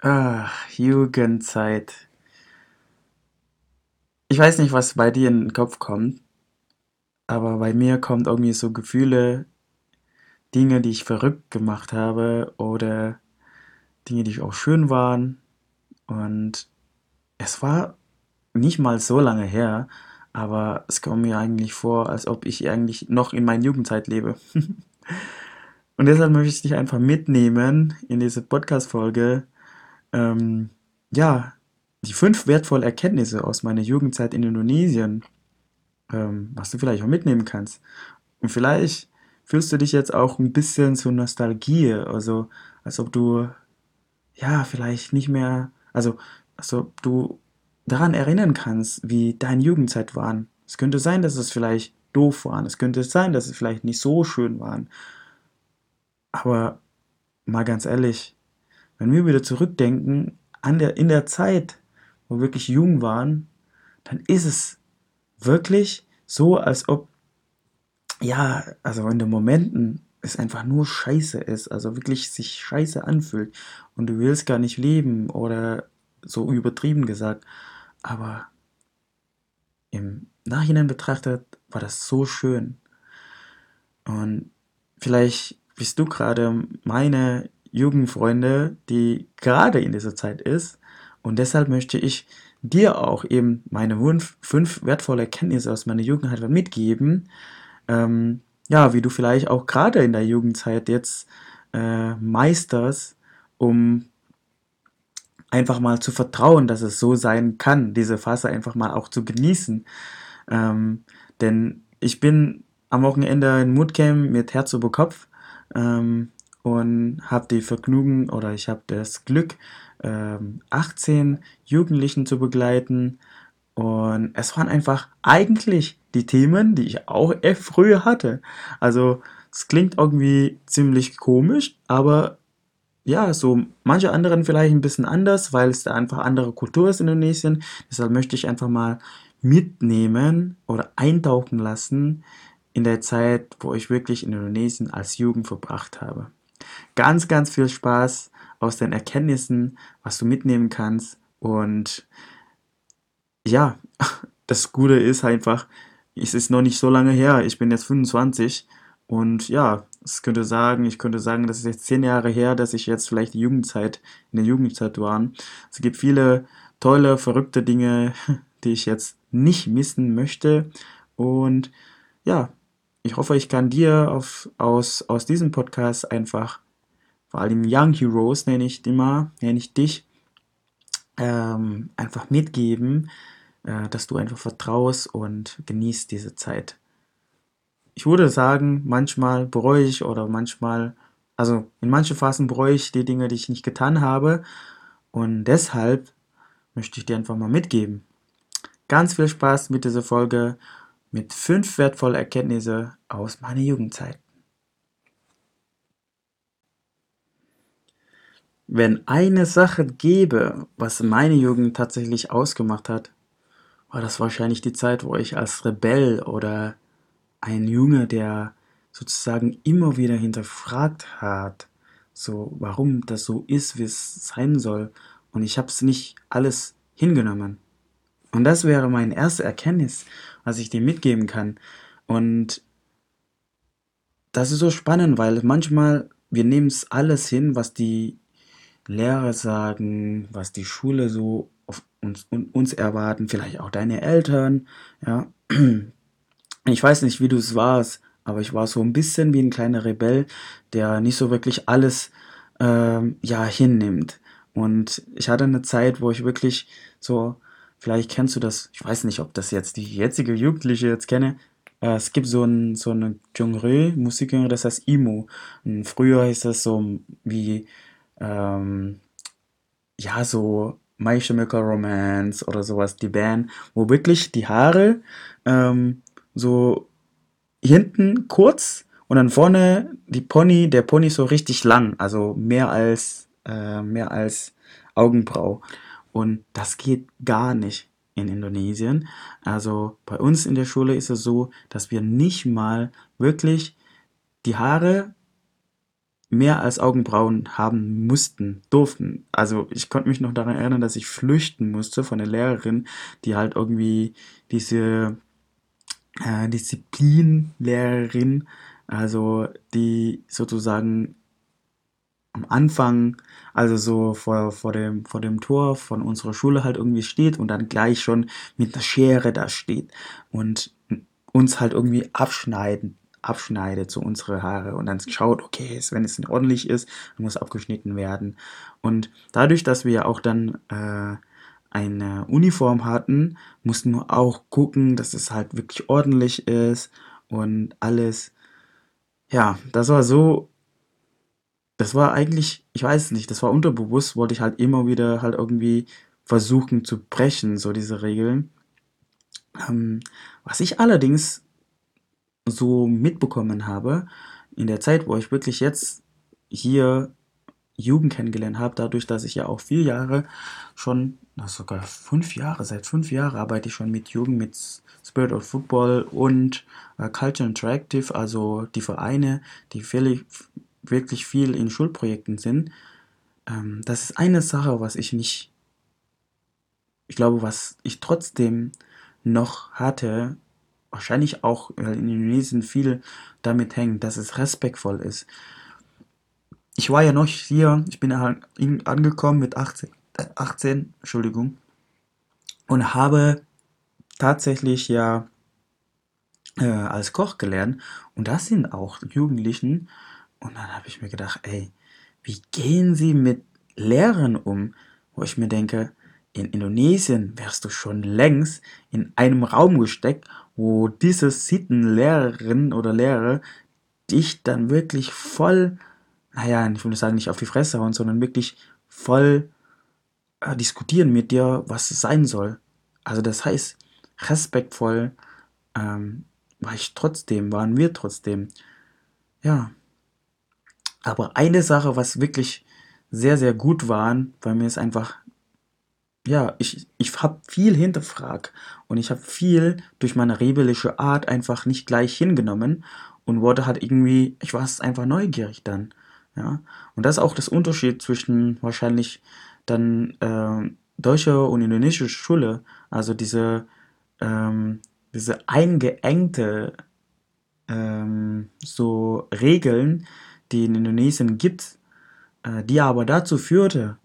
Ach, Jugendzeit. Ich weiß nicht, was bei dir in den Kopf kommt, aber bei mir kommt irgendwie so Gefühle, Dinge, die ich verrückt gemacht habe oder Dinge, die auch schön waren. Und es war nicht mal so lange her, aber es kommt mir eigentlich vor, als ob ich eigentlich noch in meiner Jugendzeit lebe. Und deshalb möchte ich dich einfach mitnehmen in diese Podcast-Folge. Ähm, ja, die fünf wertvollen Erkenntnisse aus meiner Jugendzeit in Indonesien, ähm, was du vielleicht auch mitnehmen kannst. Und vielleicht fühlst du dich jetzt auch ein bisschen zu Nostalgie, also als ob du, ja, vielleicht nicht mehr, also als ob du daran erinnern kannst, wie deine Jugendzeit waren. Es könnte sein, dass es vielleicht doof waren. Es könnte sein, dass es vielleicht nicht so schön waren. Aber mal ganz ehrlich, wenn wir wieder zurückdenken an der, in der Zeit, wo wir wirklich jung waren, dann ist es wirklich so, als ob, ja, also in den Momenten es einfach nur scheiße ist, also wirklich sich scheiße anfühlt und du willst gar nicht leben oder so übertrieben gesagt. Aber im Nachhinein betrachtet war das so schön. Und vielleicht bist du gerade meine Jugendfreunde, die gerade in dieser Zeit ist. Und deshalb möchte ich dir auch eben meine fünf, wertvolle Erkenntnisse aus meiner Jugendheit mitgeben. Ähm, ja, wie du vielleicht auch gerade in der Jugendzeit jetzt äh, meisterst, um einfach mal zu vertrauen, dass es so sein kann, diese Phase einfach mal auch zu genießen. Ähm, denn ich bin am Wochenende in Moodcamp mit Herz über Kopf ähm, und habe die Vergnügen oder ich habe das Glück, ähm, 18 Jugendlichen zu begleiten. Und es waren einfach eigentlich die Themen, die ich auch echt früher hatte. Also es klingt irgendwie ziemlich komisch, aber ja, so manche anderen vielleicht ein bisschen anders, weil es da einfach andere Kultur ist in Indonesien. Deshalb möchte ich einfach mal mitnehmen oder eintauchen lassen in der Zeit, wo ich wirklich in Indonesien als Jugend verbracht habe. Ganz, ganz viel Spaß aus den Erkenntnissen, was du mitnehmen kannst. Und ja, das Gute ist einfach, es ist noch nicht so lange her. Ich bin jetzt 25 und ja, es könnte sagen, ich könnte sagen, das ist jetzt zehn Jahre her, dass ich jetzt vielleicht die Jugendzeit, in der Jugendzeit war. Es gibt viele tolle, verrückte Dinge, die ich jetzt nicht missen möchte. Und ja, ich hoffe, ich kann dir auf, aus, aus diesem Podcast einfach, vor allem Young Heroes nenne ich immer, nenne ich dich, ähm, einfach mitgeben, äh, dass du einfach vertraust und genießt diese Zeit ich würde sagen, manchmal bereue ich oder manchmal, also in manchen Phasen bereue ich die Dinge, die ich nicht getan habe. Und deshalb möchte ich dir einfach mal mitgeben. Ganz viel Spaß mit dieser Folge mit fünf wertvollen Erkenntnissen aus meiner Jugendzeit. Wenn eine Sache gäbe, was meine Jugend tatsächlich ausgemacht hat, war das wahrscheinlich die Zeit, wo ich als Rebell oder ein Junge, der sozusagen immer wieder hinterfragt hat, so warum das so ist, wie es sein soll. Und ich habe es nicht alles hingenommen. Und das wäre meine erste Erkenntnis, was ich dir mitgeben kann. Und das ist so spannend, weil manchmal wir nehmen es alles hin, was die Lehrer sagen, was die Schule so auf uns, uns erwarten, vielleicht auch deine Eltern, ja. Ich weiß nicht, wie du es warst, aber ich war so ein bisschen wie ein kleiner Rebell, der nicht so wirklich alles ähm, ja hinnimmt. Und ich hatte eine Zeit, wo ich wirklich so, vielleicht kennst du das, ich weiß nicht, ob das jetzt die jetzige Jugendliche jetzt kenne. Äh, es gibt so ein so eine Genre, Musikgenre, das heißt Emo. Und früher ist das so wie ähm, ja so My Chemical Romance oder sowas, die Band, wo wirklich die Haare ähm, so hinten kurz und dann vorne die Pony, der Pony so richtig lang, also mehr als äh, mehr als Augenbrau. Und das geht gar nicht in Indonesien. Also bei uns in der Schule ist es so, dass wir nicht mal wirklich die Haare mehr als Augenbrauen haben mussten, durften. Also ich konnte mich noch daran erinnern, dass ich flüchten musste von der Lehrerin, die halt irgendwie diese äh, Disziplinlehrerin, also die sozusagen am Anfang, also so vor, vor, dem, vor dem Tor von unserer Schule halt irgendwie steht und dann gleich schon mit einer Schere da steht und uns halt irgendwie abschneiden, abschneidet, so unsere Haare und dann schaut, okay, wenn es ordentlich ist, muss abgeschnitten werden. Und dadurch, dass wir ja auch dann äh, eine Uniform hatten, mussten wir auch gucken, dass es halt wirklich ordentlich ist und alles. Ja, das war so, das war eigentlich, ich weiß nicht, das war unterbewusst, wollte ich halt immer wieder halt irgendwie versuchen zu brechen, so diese Regeln. Ähm, was ich allerdings so mitbekommen habe, in der Zeit, wo ich wirklich jetzt hier Jugend kennengelernt habe, dadurch, dass ich ja auch vier Jahre schon, sogar fünf Jahre, seit fünf Jahren arbeite ich schon mit Jugend, mit Spirit of Football und äh, Culture Interactive, also die Vereine, die wirklich viel in Schulprojekten sind. Ähm, das ist eine Sache, was ich nicht, ich glaube, was ich trotzdem noch hatte, wahrscheinlich auch in Indonesien viel damit hängt, dass es respektvoll ist. Ich war ja noch hier, ich bin angekommen mit 18, 18 äh, Entschuldigung, und habe tatsächlich ja äh, als Koch gelernt. Und das sind auch Jugendlichen. Und dann habe ich mir gedacht, ey, wie gehen sie mit Lehrern um? Wo ich mir denke, in Indonesien wärst du schon längst in einem Raum gesteckt, wo diese Sittenlehrerin oder Lehrer dich dann wirklich voll, naja, ich würde sagen, nicht auf die Fresse hauen, sondern wirklich voll äh, diskutieren mit dir, was es sein soll. Also das heißt, respektvoll ähm, war ich trotzdem, waren wir trotzdem. Ja. Aber eine Sache, was wirklich sehr, sehr gut waren, weil mir es einfach ja, ich, ich habe viel hinterfragt und ich habe viel durch meine rebellische Art einfach nicht gleich hingenommen und wurde halt irgendwie, ich war einfach neugierig dann, ja. Und das ist auch das Unterschied zwischen wahrscheinlich dann äh, deutsche und indonesische Schule, also diese, ähm, diese eingeengte ähm, so Regeln, die in Indonesien gibt, äh, die aber dazu führte,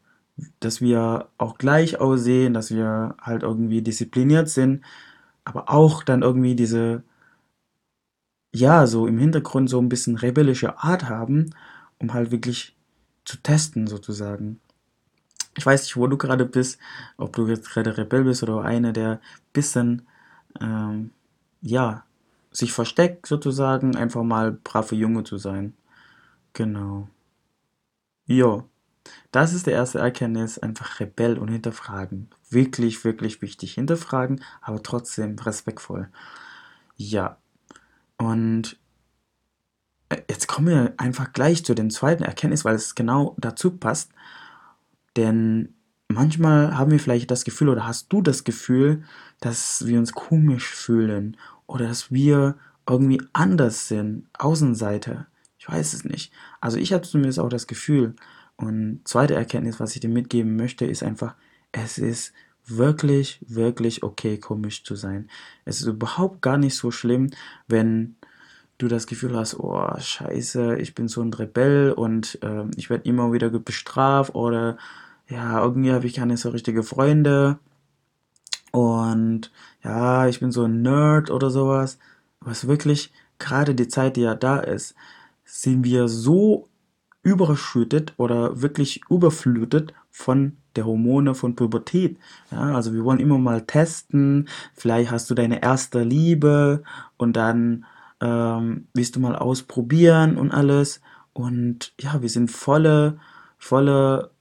dass wir auch gleich aussehen, dass wir halt irgendwie diszipliniert sind, aber auch dann irgendwie diese, ja, so im Hintergrund so ein bisschen rebellische Art haben, um halt wirklich zu testen sozusagen. Ich weiß nicht, wo du gerade bist, ob du jetzt gerade Rebell bist oder einer, der bisschen, ähm, ja, sich versteckt sozusagen, einfach mal brave Junge zu sein. Genau. Jo. Das ist der erste Erkenntnis, einfach Rebell und hinterfragen. Wirklich, wirklich wichtig. Hinterfragen, aber trotzdem respektvoll. Ja. Und äh, jetzt kommen wir einfach gleich zu dem zweiten Erkenntnis, weil es genau dazu passt. Denn manchmal haben wir vielleicht das Gefühl oder hast du das Gefühl, dass wir uns komisch fühlen oder dass wir irgendwie anders sind, Außenseiter. Weiß es nicht. Also ich habe zumindest auch das Gefühl, und zweite Erkenntnis, was ich dir mitgeben möchte, ist einfach, es ist wirklich, wirklich okay, komisch zu sein. Es ist überhaupt gar nicht so schlimm, wenn du das Gefühl hast, oh scheiße, ich bin so ein Rebell und äh, ich werde immer wieder bestraft oder ja, irgendwie habe ich keine so richtige Freunde und ja, ich bin so ein Nerd oder sowas. Was wirklich gerade die Zeit, die ja da ist, sind wir so überschüttet oder wirklich überflutet von der Hormone von Pubertät. Ja, also wir wollen immer mal testen, vielleicht hast du deine erste Liebe und dann ähm, willst du mal ausprobieren und alles. Und ja, wir sind volle, volle,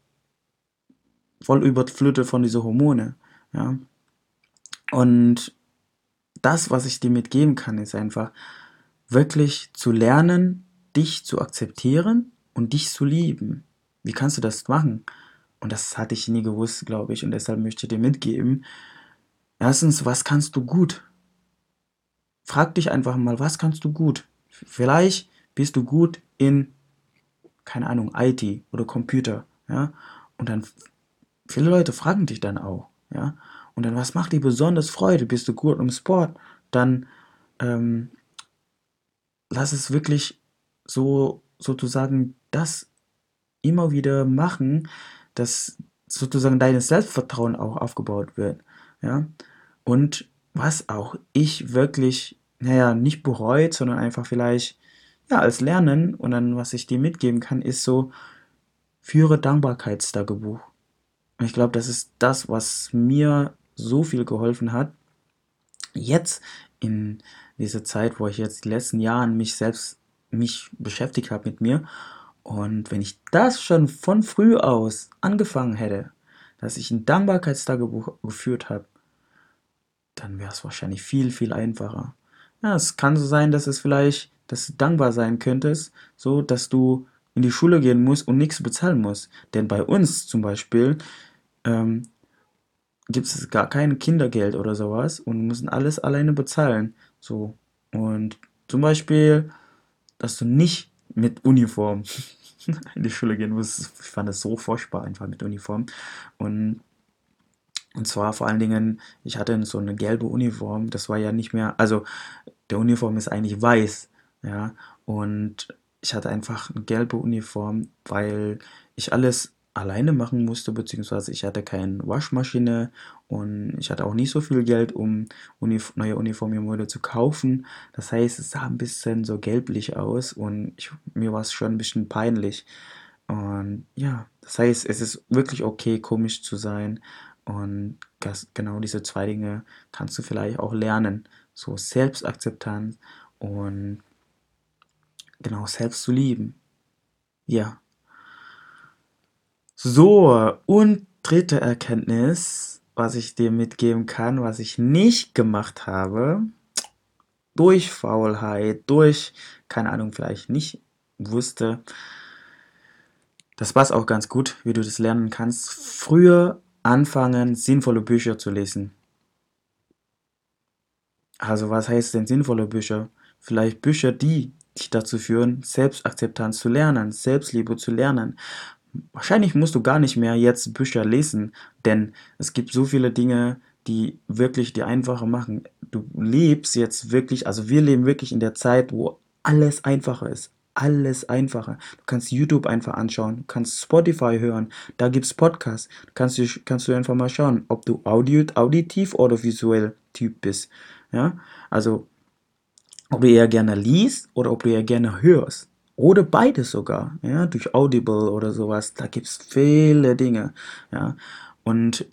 voll überflutet von diesen Hormone. Ja. Und das, was ich dir mitgeben kann, ist einfach wirklich zu lernen, dich zu akzeptieren und dich zu lieben. Wie kannst du das machen? Und das hatte ich nie gewusst, glaube ich, und deshalb möchte ich dir mitgeben. Erstens, was kannst du gut? Frag dich einfach mal, was kannst du gut? Vielleicht bist du gut in keine Ahnung, IT oder Computer, ja. Und dann, viele Leute fragen dich dann auch, ja. Und dann, was macht dir besonders Freude? Bist du gut im Sport? Dann ähm, lass es wirklich so sozusagen das immer wieder machen, dass sozusagen dein Selbstvertrauen auch aufgebaut wird. Ja? Und was auch ich wirklich, naja, nicht bereut, sondern einfach vielleicht ja, als Lernen und dann, was ich dir mitgeben kann, ist so, führe Dankbarkeitstagebuch. Und ich glaube, das ist das, was mir so viel geholfen hat. Jetzt in dieser Zeit, wo ich jetzt die letzten Jahre mich selbst mich beschäftigt habe mit mir. Und wenn ich das schon von früh aus angefangen hätte, dass ich ein Dankbarkeitstagebuch geführt habe, dann wäre es wahrscheinlich viel, viel einfacher. Ja, es kann so sein, dass es vielleicht, dass du dankbar sein könntest, so dass du in die Schule gehen musst und nichts bezahlen musst. Denn bei uns zum Beispiel ähm, gibt es gar kein Kindergeld oder sowas und müssen alles alleine bezahlen. So. Und zum Beispiel, dass du nicht mit Uniform in die Schule gehen musst. Ich fand das so furchtbar einfach mit Uniform. Und und zwar vor allen Dingen, ich hatte so eine gelbe Uniform, das war ja nicht mehr, also der Uniform ist eigentlich weiß, ja, und ich hatte einfach eine gelbe Uniform, weil ich alles alleine machen musste, beziehungsweise ich hatte keine Waschmaschine und ich hatte auch nicht so viel Geld, um Unif neue Uniformmode zu kaufen. Das heißt, es sah ein bisschen so gelblich aus und ich, mir war es schon ein bisschen peinlich. Und ja, das heißt, es ist wirklich okay, komisch zu sein. Und das, genau diese zwei Dinge kannst du vielleicht auch lernen. So Selbstakzeptanz und genau selbst zu lieben. Ja. So, und dritte Erkenntnis, was ich dir mitgeben kann, was ich nicht gemacht habe, durch Faulheit, durch, keine Ahnung, vielleicht nicht wusste, das passt auch ganz gut, wie du das lernen kannst, früher anfangen, sinnvolle Bücher zu lesen. Also was heißt denn sinnvolle Bücher? Vielleicht Bücher, die dich dazu führen, Selbstakzeptanz zu lernen, Selbstliebe zu lernen. Wahrscheinlich musst du gar nicht mehr jetzt Bücher lesen, denn es gibt so viele Dinge, die wirklich dir einfacher machen. Du lebst jetzt wirklich, also wir leben wirklich in der Zeit, wo alles einfacher ist. Alles einfacher. Du kannst YouTube einfach anschauen, du kannst Spotify hören, da gibt es Podcasts. Du kannst, kannst du einfach mal schauen, ob du audio, auditiv oder visuell Typ bist. Ja, also ob du eher gerne liest oder ob du eher gerne hörst. Oder beides sogar, ja, durch Audible oder sowas. Da gibt es viele Dinge, ja. Und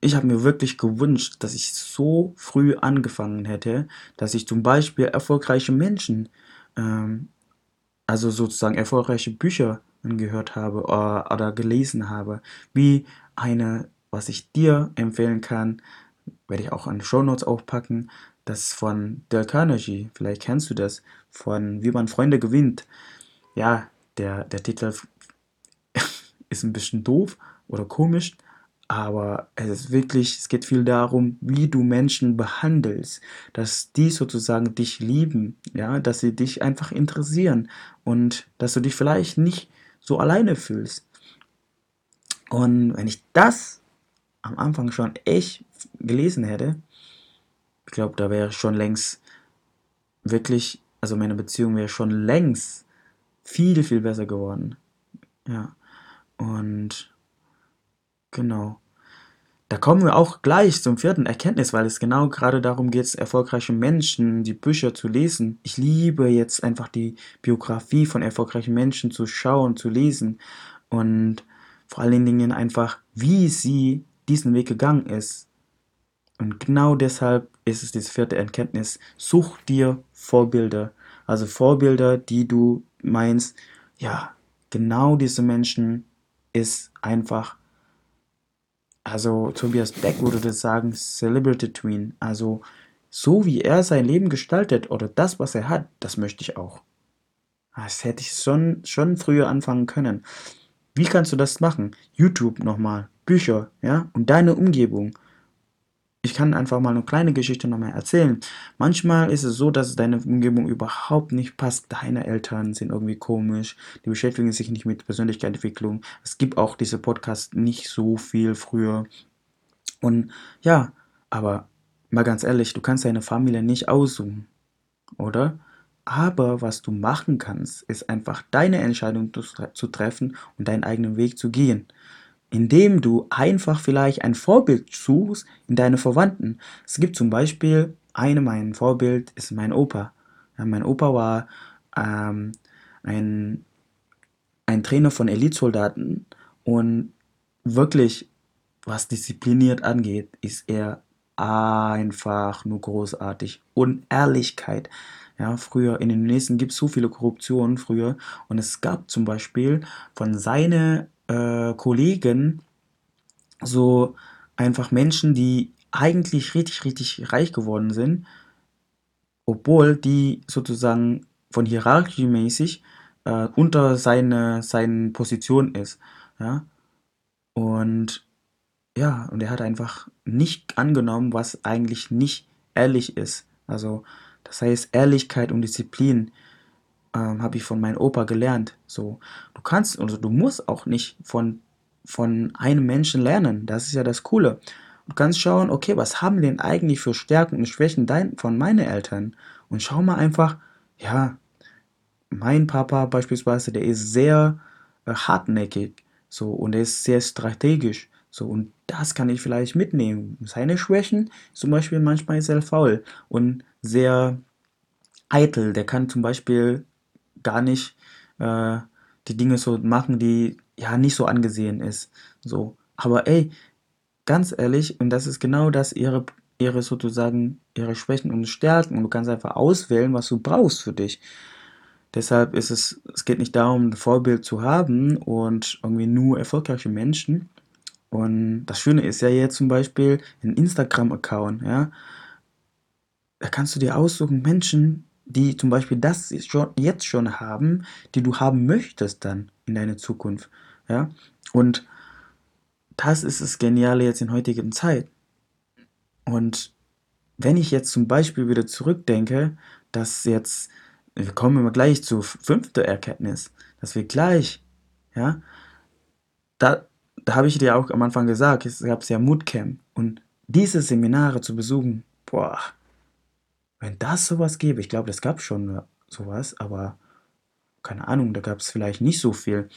ich habe mir wirklich gewünscht, dass ich so früh angefangen hätte, dass ich zum Beispiel erfolgreiche Menschen, ähm, also sozusagen erfolgreiche Bücher angehört habe oder, äh, oder gelesen habe, wie eine, was ich dir empfehlen kann, werde ich auch an Show Notes aufpacken, das von Dale Carnegie, vielleicht kennst du das, von Wie man Freunde gewinnt. Ja, der, der Titel ist ein bisschen doof oder komisch, aber es ist wirklich, es geht viel darum, wie du Menschen behandelst, dass die sozusagen dich lieben, ja, dass sie dich einfach interessieren und dass du dich vielleicht nicht so alleine fühlst. Und wenn ich das am Anfang schon echt gelesen hätte, ich glaube, da wäre schon längst wirklich, also meine Beziehung wäre schon längst viel, viel besser geworden. Ja. Und genau. Da kommen wir auch gleich zum vierten Erkenntnis, weil es genau gerade darum geht, erfolgreiche Menschen, die Bücher zu lesen. Ich liebe jetzt einfach die Biografie von erfolgreichen Menschen zu schauen, zu lesen und vor allen Dingen einfach, wie sie diesen Weg gegangen ist. Und genau deshalb ist es diese vierte Erkenntnis. Such dir Vorbilder. Also Vorbilder, die du meinst, ja, genau diese Menschen ist einfach, also Tobias Beck würde das sagen, Celebrity Twin. Also so wie er sein Leben gestaltet oder das, was er hat, das möchte ich auch. Das hätte ich schon, schon früher anfangen können. Wie kannst du das machen? YouTube nochmal, Bücher, ja, und deine Umgebung ich kann einfach mal eine kleine Geschichte nochmal erzählen. Manchmal ist es so, dass deine Umgebung überhaupt nicht passt. Deine Eltern sind irgendwie komisch, die beschäftigen sich nicht mit Persönlichkeitsentwicklung. Es gibt auch diese Podcasts nicht so viel früher. Und ja, aber mal ganz ehrlich, du kannst deine Familie nicht aussuchen, oder? Aber was du machen kannst, ist einfach deine Entscheidung zu, treffen und deinen eigenen Weg zu gehen indem du einfach vielleicht ein Vorbild suchst in deine Verwandten. Es gibt zum Beispiel eine, mein Vorbild ist mein Opa. Ja, mein Opa war ähm, ein, ein Trainer von Elitsoldaten und wirklich, was diszipliniert angeht, ist er einfach nur großartig. Und Ehrlichkeit. Ja, früher in Indonesien gibt es so viele Korruptionen früher und es gab zum Beispiel von seinen äh, Kollegen so einfach Menschen, die eigentlich richtig, richtig reich geworden sind, obwohl die sozusagen von hierarchiemäßig äh, unter seine, seinen Position ist. Ja? Und ja, und er hat einfach nicht angenommen, was eigentlich nicht ehrlich ist. Also, das heißt, Ehrlichkeit und Disziplin ähm, habe ich von meinem Opa gelernt. So, du kannst, also du musst auch nicht von, von einem Menschen lernen. Das ist ja das Coole. Du kannst schauen, okay, was haben denn eigentlich für Stärken und Schwächen dein, von meinen Eltern? Und schau mal einfach, ja, mein Papa beispielsweise, der ist sehr äh, hartnäckig, so, und er ist sehr strategisch, so, und das kann ich vielleicht mitnehmen. Seine Schwächen, zum Beispiel manchmal ist er faul und sehr eitel. Der kann zum Beispiel gar nicht äh, die Dinge so machen, die ja nicht so angesehen ist. So. Aber ey, ganz ehrlich, und das ist genau das, ihre, ihre sozusagen, ihre Schwächen und Stärken. Und du kannst einfach auswählen, was du brauchst für dich. Deshalb ist es, es geht nicht darum, ein Vorbild zu haben und irgendwie nur erfolgreiche Menschen. Und das Schöne ist ja jetzt zum Beispiel ein Instagram-Account, ja. Da kannst du dir aussuchen, Menschen, die zum Beispiel das schon, jetzt schon haben, die du haben möchtest dann in deiner Zukunft. Ja? Und das ist das Geniale jetzt in heutigen Zeit. Und wenn ich jetzt zum Beispiel wieder zurückdenke, dass jetzt, wir kommen immer gleich zur fünften Erkenntnis, dass wir gleich, ja, da, da habe ich dir auch am Anfang gesagt, es gab ja Moodcamp und diese Seminare zu besuchen, boah, wenn das sowas gäbe, ich glaube, das gab schon sowas, aber keine Ahnung, da gab es vielleicht nicht so viel.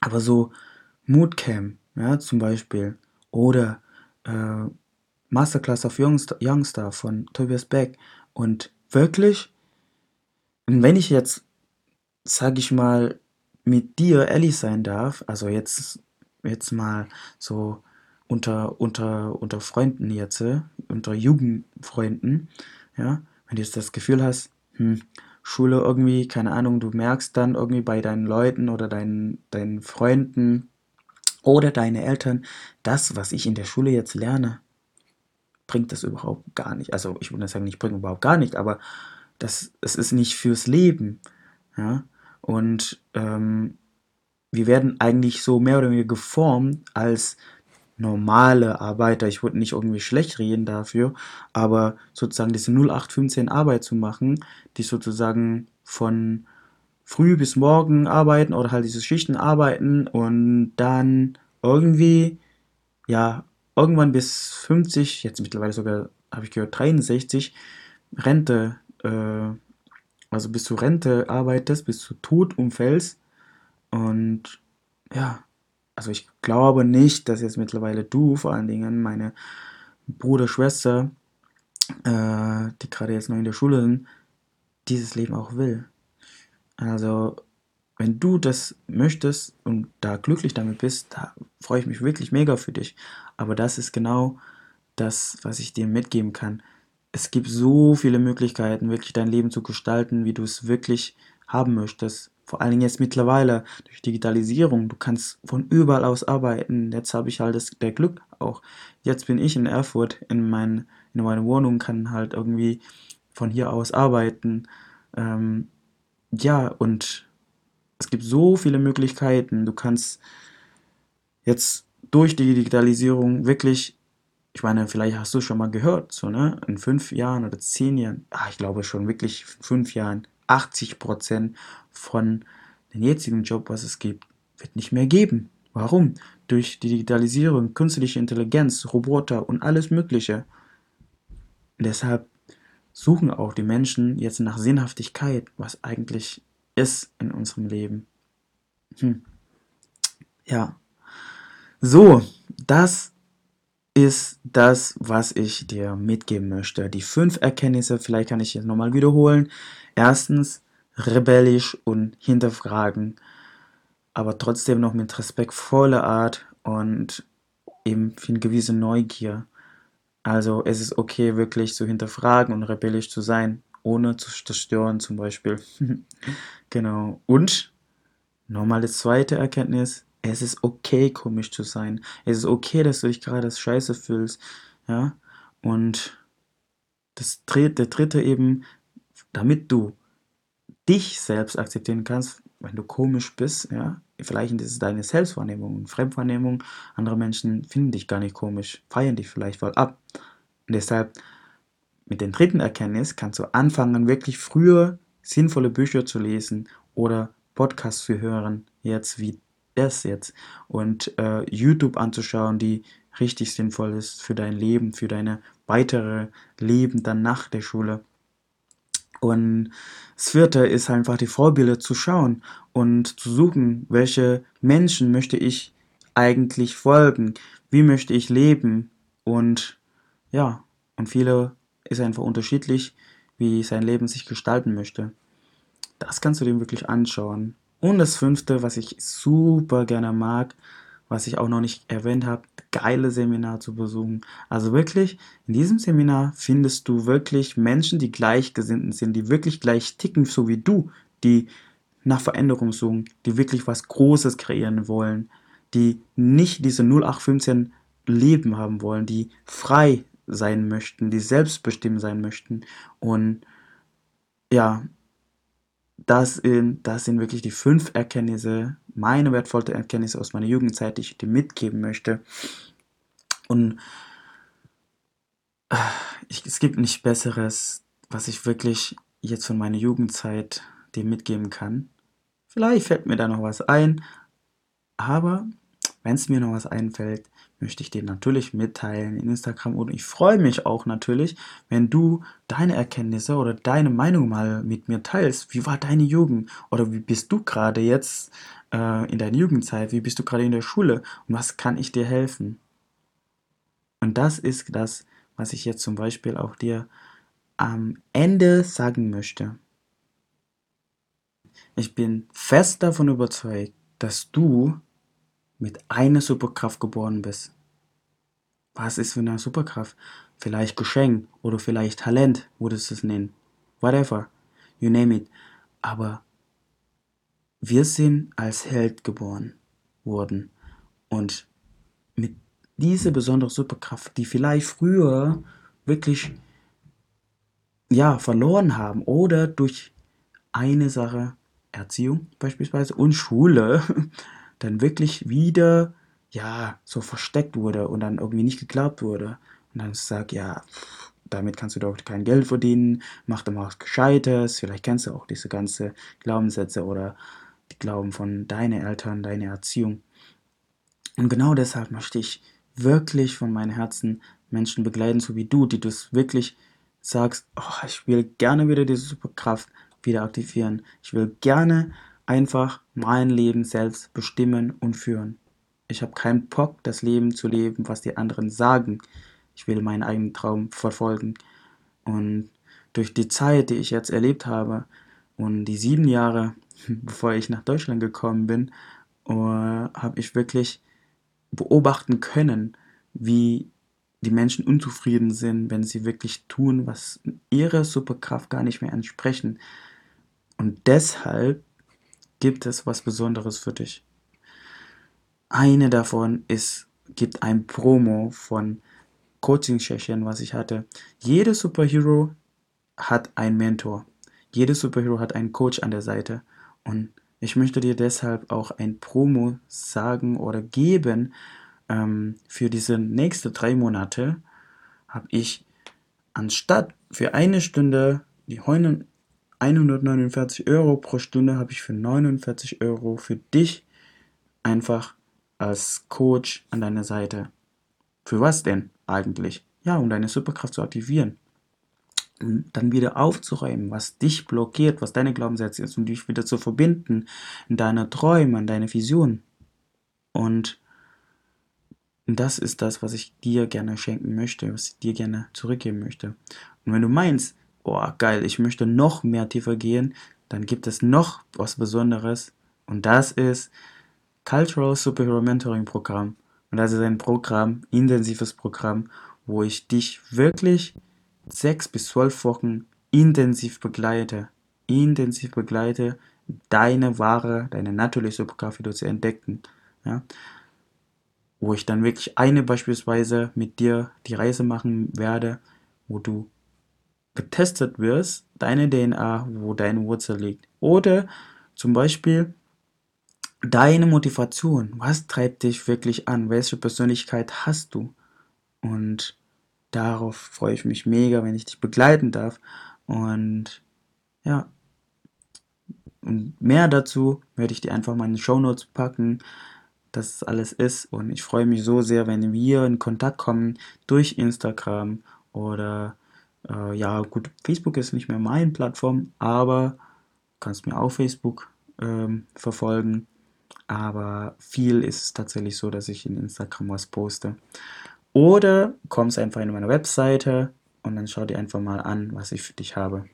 Aber so Moodcamp, ja, zum Beispiel, oder äh, Masterclass of Youngstar, Youngstar von Tobias Beck. Und wirklich, wenn ich jetzt, sag ich mal, mit dir ehrlich sein darf, also jetzt, jetzt mal so unter, unter, unter Freunden jetzt, unter Jugendfreunden, ja, wenn du jetzt das Gefühl hast, hm, Schule irgendwie, keine Ahnung, du merkst dann irgendwie bei deinen Leuten oder deinen, deinen Freunden oder deine Eltern, das, was ich in der Schule jetzt lerne, bringt das überhaupt gar nicht. Also ich würde sagen, nicht bringt überhaupt gar nicht, aber das, es ist nicht fürs Leben. Ja? Und ähm, wir werden eigentlich so mehr oder weniger geformt als normale Arbeiter, ich würde nicht irgendwie schlecht reden dafür, aber sozusagen diese 0815 Arbeit zu machen, die sozusagen von früh bis morgen arbeiten oder halt diese Schichten arbeiten und dann irgendwie, ja, irgendwann bis 50, jetzt mittlerweile sogar, habe ich gehört, 63, Rente, äh, also bis zur Rente arbeitest, bis zu Tod umfällst und ja, also ich glaube nicht, dass jetzt mittlerweile du, vor allen Dingen meine Bruder, Schwester, äh, die gerade jetzt noch in der Schule sind, dieses Leben auch will. Also wenn du das möchtest und da glücklich damit bist, da freue ich mich wirklich mega für dich. Aber das ist genau das, was ich dir mitgeben kann. Es gibt so viele Möglichkeiten, wirklich dein Leben zu gestalten, wie du es wirklich haben möchtest vor allen Dingen jetzt mittlerweile durch Digitalisierung, du kannst von überall aus arbeiten. Jetzt habe ich halt das der Glück auch. Jetzt bin ich in Erfurt in, mein, in meiner Wohnung, kann halt irgendwie von hier aus arbeiten. Ähm, ja, und es gibt so viele Möglichkeiten. Du kannst jetzt durch die Digitalisierung wirklich ich meine, vielleicht hast du schon mal gehört, so, ne? In fünf Jahren oder zehn Jahren, ah, ich glaube schon wirklich fünf Jahren, 80 Prozent von dem jetzigen Job, was es gibt, wird nicht mehr geben. Warum? Durch die Digitalisierung, künstliche Intelligenz, Roboter und alles Mögliche. Deshalb suchen auch die Menschen jetzt nach Sinnhaftigkeit, was eigentlich ist in unserem Leben. Hm. Ja. So, das ist das, was ich dir mitgeben möchte. Die fünf Erkenntnisse, vielleicht kann ich jetzt nochmal wiederholen. Erstens, rebellisch und hinterfragen, aber trotzdem noch mit respektvoller Art und eben für eine gewisse Neugier. Also es ist okay, wirklich zu hinterfragen und rebellisch zu sein, ohne zu zerstören zum Beispiel. genau. Und nochmal die zweite Erkenntnis, es ist okay, komisch zu sein. Es ist okay, dass du dich gerade als scheiße fühlst. Ja. Und das der dritte eben, damit du dich selbst akzeptieren kannst, wenn du komisch bist, ja, vielleicht ist es deine Selbstwahrnehmung, Fremdwahrnehmung, andere Menschen finden dich gar nicht komisch, feiern dich vielleicht voll ab. Und deshalb, mit dem dritten Erkenntnis kannst du anfangen, wirklich früher sinnvolle Bücher zu lesen oder Podcasts zu hören, jetzt wie das jetzt, und äh, YouTube anzuschauen, die richtig sinnvoll ist für dein Leben, für deine weitere Leben dann nach der Schule. Und das vierte ist einfach die Vorbilder zu schauen und zu suchen, welche Menschen möchte ich eigentlich folgen, wie möchte ich leben und ja, und viele ist einfach unterschiedlich, wie sein Leben sich gestalten möchte. Das kannst du dir wirklich anschauen. Und das fünfte, was ich super gerne mag, was ich auch noch nicht erwähnt habe, geile Seminar zu besuchen. Also wirklich, in diesem Seminar findest du wirklich Menschen, die gleichgesinnt sind, die wirklich gleich ticken, so wie du, die nach Veränderung suchen, die wirklich was Großes kreieren wollen, die nicht diese 0815 Leben haben wollen, die frei sein möchten, die selbstbestimmt sein möchten. Und ja, das, das sind wirklich die fünf Erkenntnisse, meine wertvollsten Erkenntnisse aus meiner Jugendzeit, die ich dir mitgeben möchte. Und äh, ich, es gibt nichts Besseres, was ich wirklich jetzt von meiner Jugendzeit dir mitgeben kann. Vielleicht fällt mir da noch was ein, aber wenn es mir noch was einfällt, möchte ich dir natürlich mitteilen in Instagram und ich freue mich auch natürlich, wenn du deine Erkenntnisse oder deine Meinung mal mit mir teilst. Wie war deine Jugend oder wie bist du gerade jetzt äh, in deiner Jugendzeit? Wie bist du gerade in der Schule und was kann ich dir helfen? Und das ist das, was ich jetzt zum Beispiel auch dir am Ende sagen möchte. Ich bin fest davon überzeugt, dass du mit einer Superkraft geboren bist. Was ist für eine Superkraft? Vielleicht Geschenk oder vielleicht Talent, würdest du es nennen. Whatever. You name it. Aber wir sind als Held geboren worden. Und mit dieser besonderen Superkraft, die vielleicht früher wirklich ja, verloren haben oder durch eine Sache, Erziehung beispielsweise und Schule, dann wirklich wieder, ja, so versteckt wurde und dann irgendwie nicht geglaubt wurde. Und dann sag, ja, damit kannst du doch kein Geld verdienen, mach doch mal was Gescheites. Vielleicht kennst du auch diese ganzen Glaubenssätze oder die Glauben von deinen Eltern, deine Erziehung. Und genau deshalb möchte ich wirklich von meinem Herzen Menschen begleiten, so wie du, die du wirklich sagst, oh, ich will gerne wieder diese Superkraft wieder aktivieren. Ich will gerne einfach mein Leben selbst bestimmen und führen. Ich habe keinen Bock, das Leben zu leben, was die anderen sagen. Ich will meinen eigenen Traum verfolgen. Und durch die Zeit, die ich jetzt erlebt habe und die sieben Jahre, bevor ich nach Deutschland gekommen bin, uh, habe ich wirklich beobachten können, wie die Menschen unzufrieden sind, wenn sie wirklich tun, was ihrer Superkraft gar nicht mehr entsprechen. Und deshalb gibt es was Besonderes für dich. Eine davon ist, gibt ein Promo von Coaching-Session, was ich hatte. Jeder Superhero hat einen Mentor. Jeder Superhero hat einen Coach an der Seite. Und ich möchte dir deshalb auch ein Promo sagen oder geben, ähm, für diese nächsten drei Monate habe ich anstatt für eine Stunde die 149 Euro pro Stunde habe ich für 49 Euro für dich einfach als Coach an deiner Seite. Für was denn eigentlich? Ja, um deine Superkraft zu aktivieren. Um dann wieder aufzuräumen, was dich blockiert, was deine Glaubenssätze ist, um dich wieder zu verbinden in deine Träume, in deine Visionen. Und das ist das, was ich dir gerne schenken möchte, was ich dir gerne zurückgeben möchte. Und wenn du meinst, oh geil, ich möchte noch mehr tiefer gehen, dann gibt es noch was Besonderes und das ist Cultural Superhero Mentoring Programm. Und das ist ein Programm, intensives Programm, wo ich dich wirklich sechs bis zwölf Wochen intensiv begleite. Intensiv begleite, deine wahre, deine natürliche Superkraft zu entdecken. Ja? Wo ich dann wirklich eine beispielsweise mit dir die Reise machen werde, wo du getestet wirst, deine DNA, wo deine Wurzel liegt. Oder zum Beispiel deine Motivation. Was treibt dich wirklich an? Welche Persönlichkeit hast du? Und darauf freue ich mich mega, wenn ich dich begleiten darf. Und ja, und mehr dazu werde ich dir einfach mal in die Show Notes packen, dass es alles ist. Und ich freue mich so sehr, wenn wir in Kontakt kommen durch Instagram oder äh, ja, gut, Facebook ist nicht mehr meine Plattform, aber kannst mir auf Facebook ähm, verfolgen. Aber viel ist es tatsächlich so, dass ich in Instagram was poste. Oder kommst einfach in meine Webseite und dann schau dir einfach mal an, was ich für dich habe.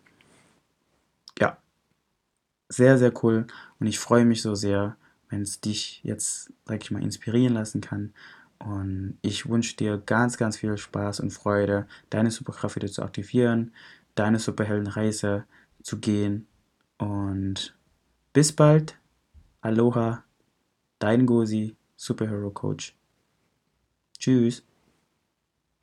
Ja, sehr, sehr cool. Und ich freue mich so sehr, wenn es dich jetzt, sag ich mal, inspirieren lassen kann und ich wünsche dir ganz, ganz viel Spaß und Freude, deine Superkraft wieder zu aktivieren, deine Superheldenreise zu gehen. Und bis bald. Aloha, dein Gosi, Superhero Coach. Tschüss.